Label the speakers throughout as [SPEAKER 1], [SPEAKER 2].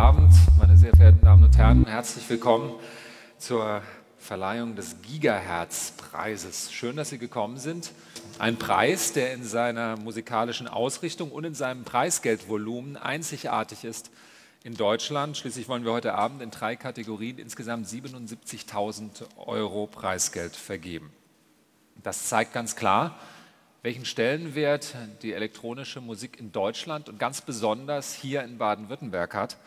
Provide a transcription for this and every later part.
[SPEAKER 1] Abend, meine sehr verehrten Damen und Herren. Herzlich willkommen zur Verleihung des Gigahertz-Preises. Schön, dass Sie gekommen sind. Ein Preis, der in seiner musikalischen Ausrichtung und in seinem Preisgeldvolumen einzigartig ist in Deutschland. Schließlich wollen wir heute Abend in drei Kategorien insgesamt 77.000 Euro Preisgeld vergeben. Das zeigt ganz klar, welchen Stellenwert die elektronische Musik in Deutschland und ganz besonders hier in Baden-Württemberg hat.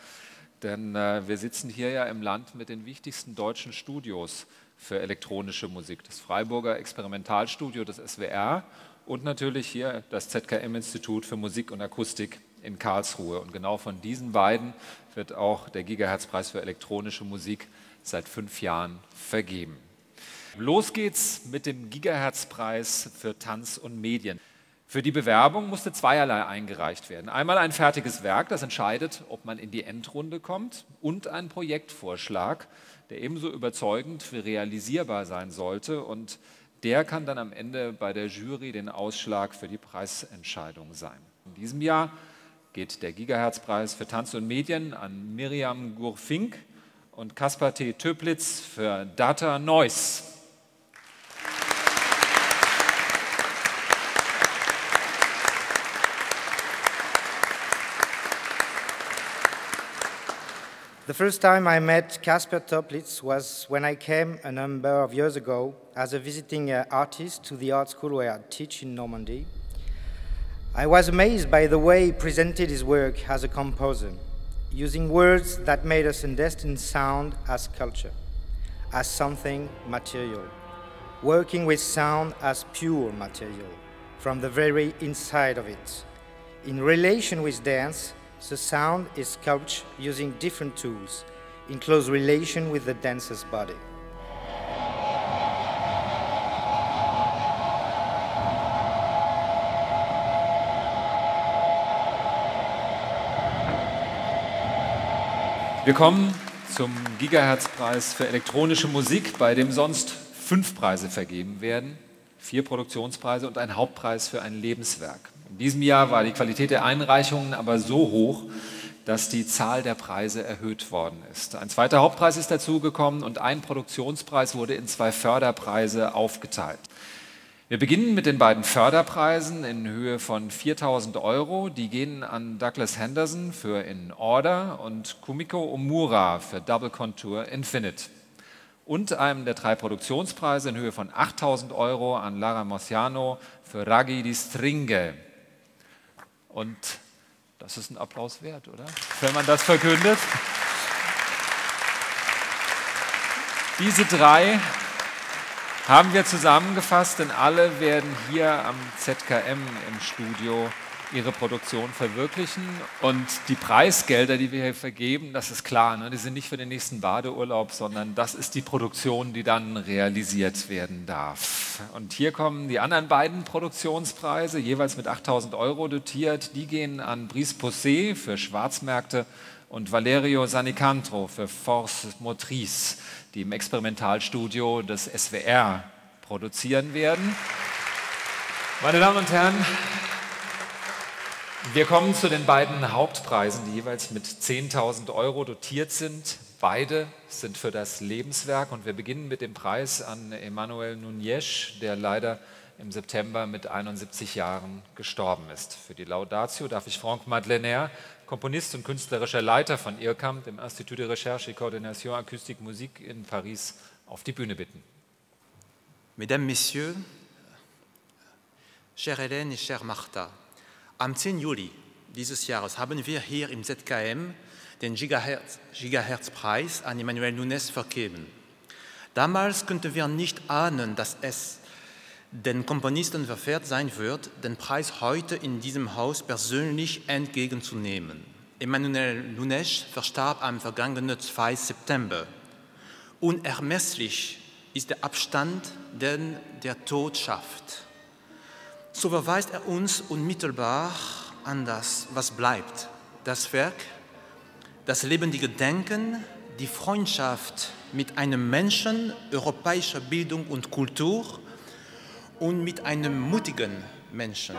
[SPEAKER 1] Denn äh, wir sitzen hier ja im Land mit den wichtigsten deutschen Studios für elektronische Musik. Das Freiburger Experimentalstudio des SWR und natürlich hier das ZKM-Institut für Musik und Akustik in Karlsruhe. Und genau von diesen beiden wird auch der Gigahertz-Preis für elektronische Musik seit fünf Jahren vergeben. Los geht's mit dem Gigahertz-Preis für Tanz und Medien. Für die Bewerbung musste zweierlei eingereicht werden. Einmal ein fertiges Werk, das entscheidet, ob man in die Endrunde kommt, und ein Projektvorschlag, der ebenso überzeugend wie realisierbar sein sollte. Und der kann dann am Ende bei der Jury den Ausschlag für die Preisentscheidung sein. In diesem Jahr geht der Gigahertz-Preis für Tanz und Medien an Miriam Gurfink und Kaspar T. Töplitz für Data Noise.
[SPEAKER 2] The first time I met Kasper Toplitz was when I came a number of years ago as a visiting uh, artist to the art school where I teach in Normandy. I was amazed by the way he presented his work as a composer, using words that made us understand sound as culture, as something material, working with sound as pure material, from the very inside of it. In relation with dance, the sound is sculpted using different tools in close relation with the dancer's body.
[SPEAKER 1] Wir kommen zum Gigahertz-Preis für elektronische Musik, bei dem sonst fünf Preise vergeben werden, vier Produktionspreise und ein Hauptpreis für ein Lebenswerk. In diesem Jahr war die Qualität der Einreichungen aber so hoch, dass die Zahl der Preise erhöht worden ist. Ein zweiter Hauptpreis ist dazugekommen und ein Produktionspreis wurde in zwei Förderpreise aufgeteilt. Wir beginnen mit den beiden Förderpreisen in Höhe von 4000 Euro. Die gehen an Douglas Henderson für In Order und Kumiko Omura für Double Contour Infinite. Und einem der drei Produktionspreise in Höhe von 8000 Euro an Lara Mosiano für Raggi di Stringe. Und das ist ein Applaus wert, oder? Wenn man das verkündet. Diese drei haben wir zusammengefasst, denn alle werden hier am ZKM im Studio ihre Produktion verwirklichen. Und die Preisgelder, die wir hier vergeben, das ist klar, ne, die sind nicht für den nächsten Badeurlaub, sondern das ist die Produktion, die dann realisiert werden darf. Und hier kommen die anderen beiden Produktionspreise, jeweils mit 8000 Euro dotiert. Die gehen an Brice Possé für Schwarzmärkte und Valerio Sanicantro für Force Motrice, die im Experimentalstudio des SWR produzieren werden. Meine Damen und Herren, wir kommen zu den beiden Hauptpreisen, die jeweils mit 10.000 Euro dotiert sind. Beide sind für das Lebenswerk und wir beginnen mit dem Preis an Emmanuel Núñez, der leider im September mit 71 Jahren gestorben ist. Für die Laudatio darf ich Franck Madeleiner, Komponist und künstlerischer Leiter von IRCAM, dem Institut de Recherche et Coordination Acoustique Musique in Paris, auf die Bühne bitten.
[SPEAKER 3] Mesdames, Messieurs, chère Hélène et chère Martha, Am 10. Juli dieses Jahres haben wir hier im ZKM den Gigahertz-Preis an Emmanuel Nunes vergeben. Damals konnten wir nicht ahnen, dass es den Komponisten verfehlt sein wird, den Preis heute in diesem Haus persönlich entgegenzunehmen. Emmanuel Nunes verstarb am vergangenen 2. September. Unermesslich ist der Abstand, den der Tod schafft so verweist er uns unmittelbar an das, was bleibt. Das Werk, das lebendige Denken, die Freundschaft mit einem Menschen europäischer Bildung und Kultur und mit einem mutigen Menschen.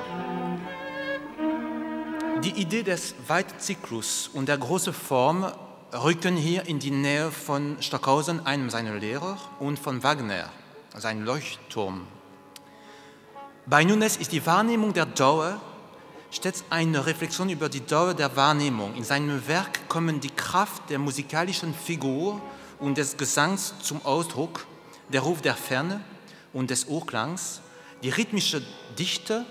[SPEAKER 3] Die Idee des Weitzyklus und der großen Form rückten hier in die Nähe von Stockhausen, einem seiner Lehrer, und von Wagner, sein Leuchtturm. Bei Nunes ist die Wahrnehmung der Dauer stets eine Reflexion über die Dauer der Wahrnehmung. In seinem Werk kommen die Kraft der musikalischen Figur und des Gesangs zum Ausdruck, der Ruf der Ferne und des Urklangs, die rhythmische Dichte,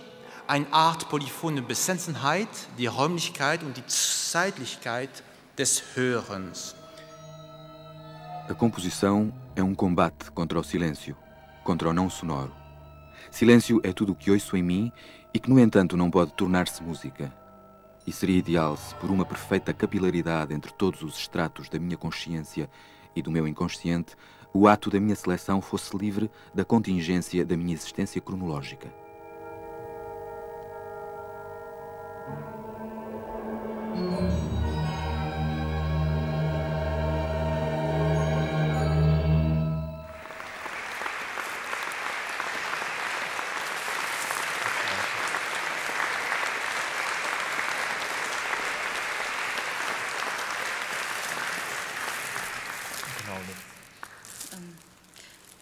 [SPEAKER 3] eine Art polyphone Besessenheit, die Räumlichkeit und die Zeitlichkeit des Hörens.
[SPEAKER 4] A composição é um combate contra o silêncio, contra o não sonoro. Silêncio é tudo o que ouço em mim e que, no entanto, não pode tornar-se música. E seria ideal se, por uma perfeita capilaridade entre todos os estratos da minha consciência e do meu inconsciente, o ato da minha seleção fosse livre da contingência da minha existência cronológica.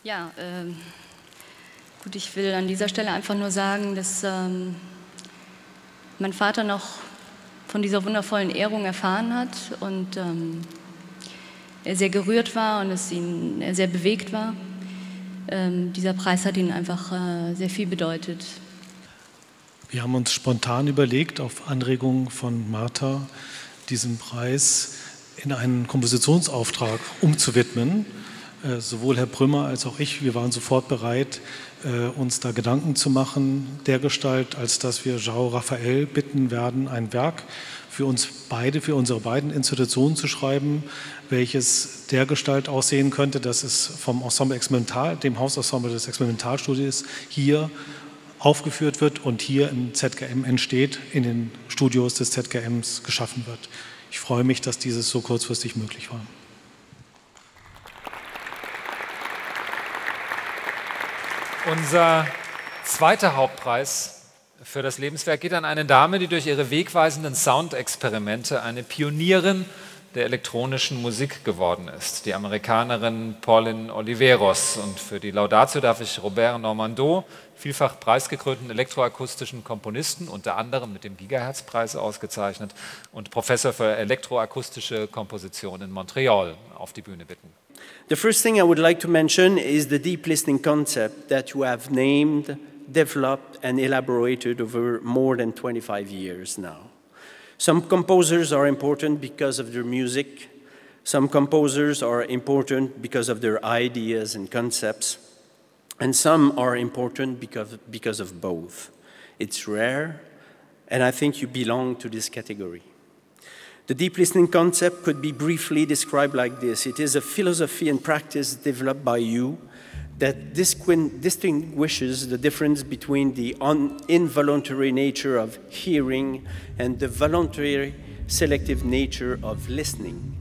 [SPEAKER 5] Ja, ähm, gut, ich will an dieser Stelle einfach nur sagen, dass ähm, mein Vater noch von dieser wundervollen Ehrung erfahren hat und ähm, er sehr gerührt war und es ihn er sehr bewegt war. Ähm, dieser Preis hat ihm einfach äh, sehr viel bedeutet.
[SPEAKER 6] Wir haben uns spontan überlegt, auf Anregung von Martha, diesen Preis in einen Kompositionsauftrag umzuwidmen. Äh, sowohl Herr Brümmer als auch ich, wir waren sofort bereit, äh, uns da Gedanken zu machen, dergestalt, als dass wir Jao Raphael bitten werden, ein Werk für uns beide, für unsere beiden Institutionen zu schreiben, welches dergestalt aussehen könnte, dass es vom Ensemble Experimental, dem Hausensemble des Experimentalstudios, hier aufgeführt wird und hier im ZKM entsteht, in den Studios des ZKMs geschaffen wird. Ich freue mich, dass dieses so kurzfristig möglich war.
[SPEAKER 1] Unser zweiter Hauptpreis für das Lebenswerk geht an eine Dame, die durch ihre wegweisenden Soundexperimente eine Pionierin der elektronischen Musik geworden ist, die Amerikanerin Pauline Oliveros. Und für die Laudatio darf ich Robert Normando, vielfach preisgekrönten elektroakustischen Komponisten, unter anderem mit dem Gigahertz-Preis ausgezeichnet, und Professor für elektroakustische Komposition in Montreal auf die Bühne bitten.
[SPEAKER 7] The first thing I would like to mention is the deep listening concept that you have named, developed, and elaborated over more than 25 years now. Some composers are important because of their music, some composers are important because of their ideas and concepts, and some are important because, because of both. It's rare, and I think you belong to this category. The deep listening concept could be briefly described like this it is a philosophy and practice developed by you that distinguishes the difference between the involuntary nature of hearing and the voluntary selective nature of listening.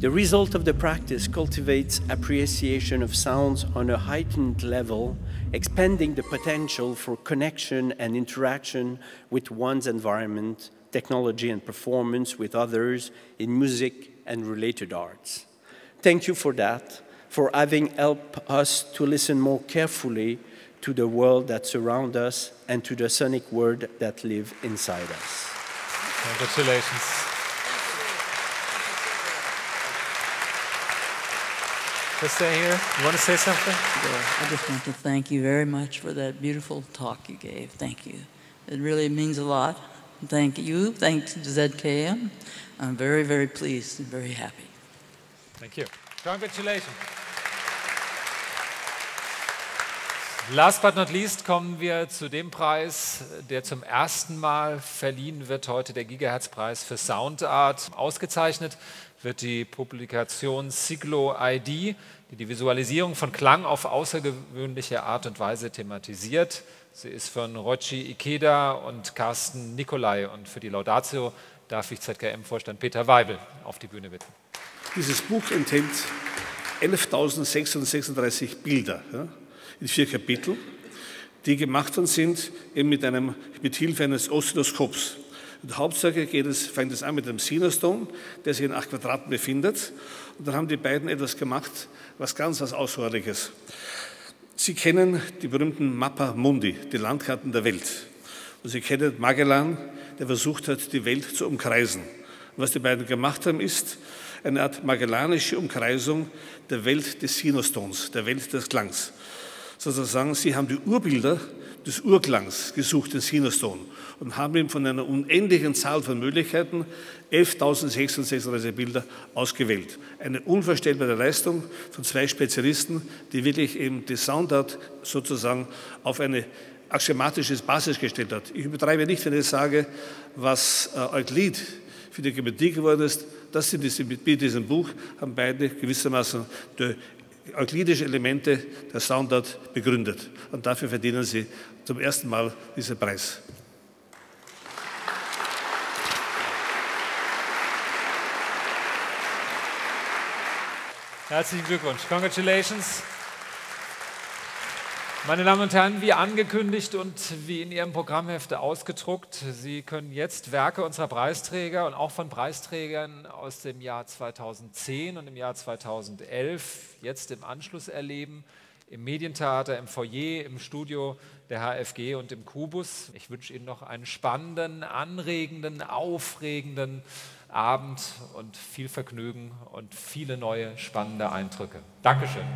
[SPEAKER 7] The result of the practice cultivates appreciation of sounds on a heightened level, expanding the potential for connection and interaction with one's environment technology and performance with others in music and related arts. Thank you for that, for having helped us to listen more carefully to the world that surrounds us and to the sonic world that live inside us.
[SPEAKER 1] Congratulations. Just stay here. You want to say something?
[SPEAKER 8] Yeah, I just want to thank you very much for that beautiful talk you gave. Thank you. It really means a lot. Thank you. Thanks to ZKM. I'm very, very pleased and very happy.
[SPEAKER 1] Thank you. Congratulations. Last but not least kommen wir zu dem Preis, der zum ersten Mal verliehen wird, heute der Gigahertz-Preis für Soundart. Ausgezeichnet wird die Publikation Siglo ID, die die Visualisierung von Klang auf außergewöhnliche Art und Weise thematisiert. Sie ist von Rochi Ikeda und Carsten Nikolai. Und für die Laudatio darf ich ZKM-Vorstand Peter Weibel auf die Bühne bitten.
[SPEAKER 9] Dieses Buch enthält 11.636 Bilder ja, in vier Kapiteln, die gemacht worden sind eben mit, einem, mit Hilfe eines Oszilloskops. Und Hauptsache geht es, fängt es an mit dem Sinuston, der sich in acht Quadraten befindet. Und dann haben die beiden etwas gemacht, was ganz was Außerordentliches. Sie kennen die berühmten Mappa Mundi, die Landkarten der Welt. Und Sie kennen Magellan, der versucht hat, die Welt zu umkreisen. Und was die beiden gemacht haben, ist eine Art magellanische Umkreisung der Welt des Sinustons, der Welt des Klangs. Sozusagen, sie haben die Urbilder des Urklangs gesucht, den Sinuston, und haben ihm von einer unendlichen Zahl von Möglichkeiten 11.636 Bilder ausgewählt. Eine unvorstellbare Leistung von zwei Spezialisten, die wirklich eben die Soundart sozusagen auf eine axiomatische Basis gestellt hat. Ich übertreibe nicht, wenn ich sage, was äh, Euklid für die Geometrie geworden ist, das sind diese, mit diesem Buch haben beide gewissermaßen die euklidische Elemente der Soundart begründet. Und dafür verdienen sie zum ersten Mal diesen Preis.
[SPEAKER 1] Herzlichen Glückwunsch. Congratulations. Meine Damen und Herren, wie angekündigt und wie in Ihrem Programmhefte ausgedruckt, Sie können jetzt Werke unserer Preisträger und auch von Preisträgern aus dem Jahr 2010 und im Jahr 2011 jetzt im Anschluss erleben, im Medientheater, im Foyer, im Studio der HFG und im Kubus. Ich wünsche Ihnen noch einen spannenden, anregenden, aufregenden Abend und viel Vergnügen und viele neue spannende Eindrücke. Dankeschön.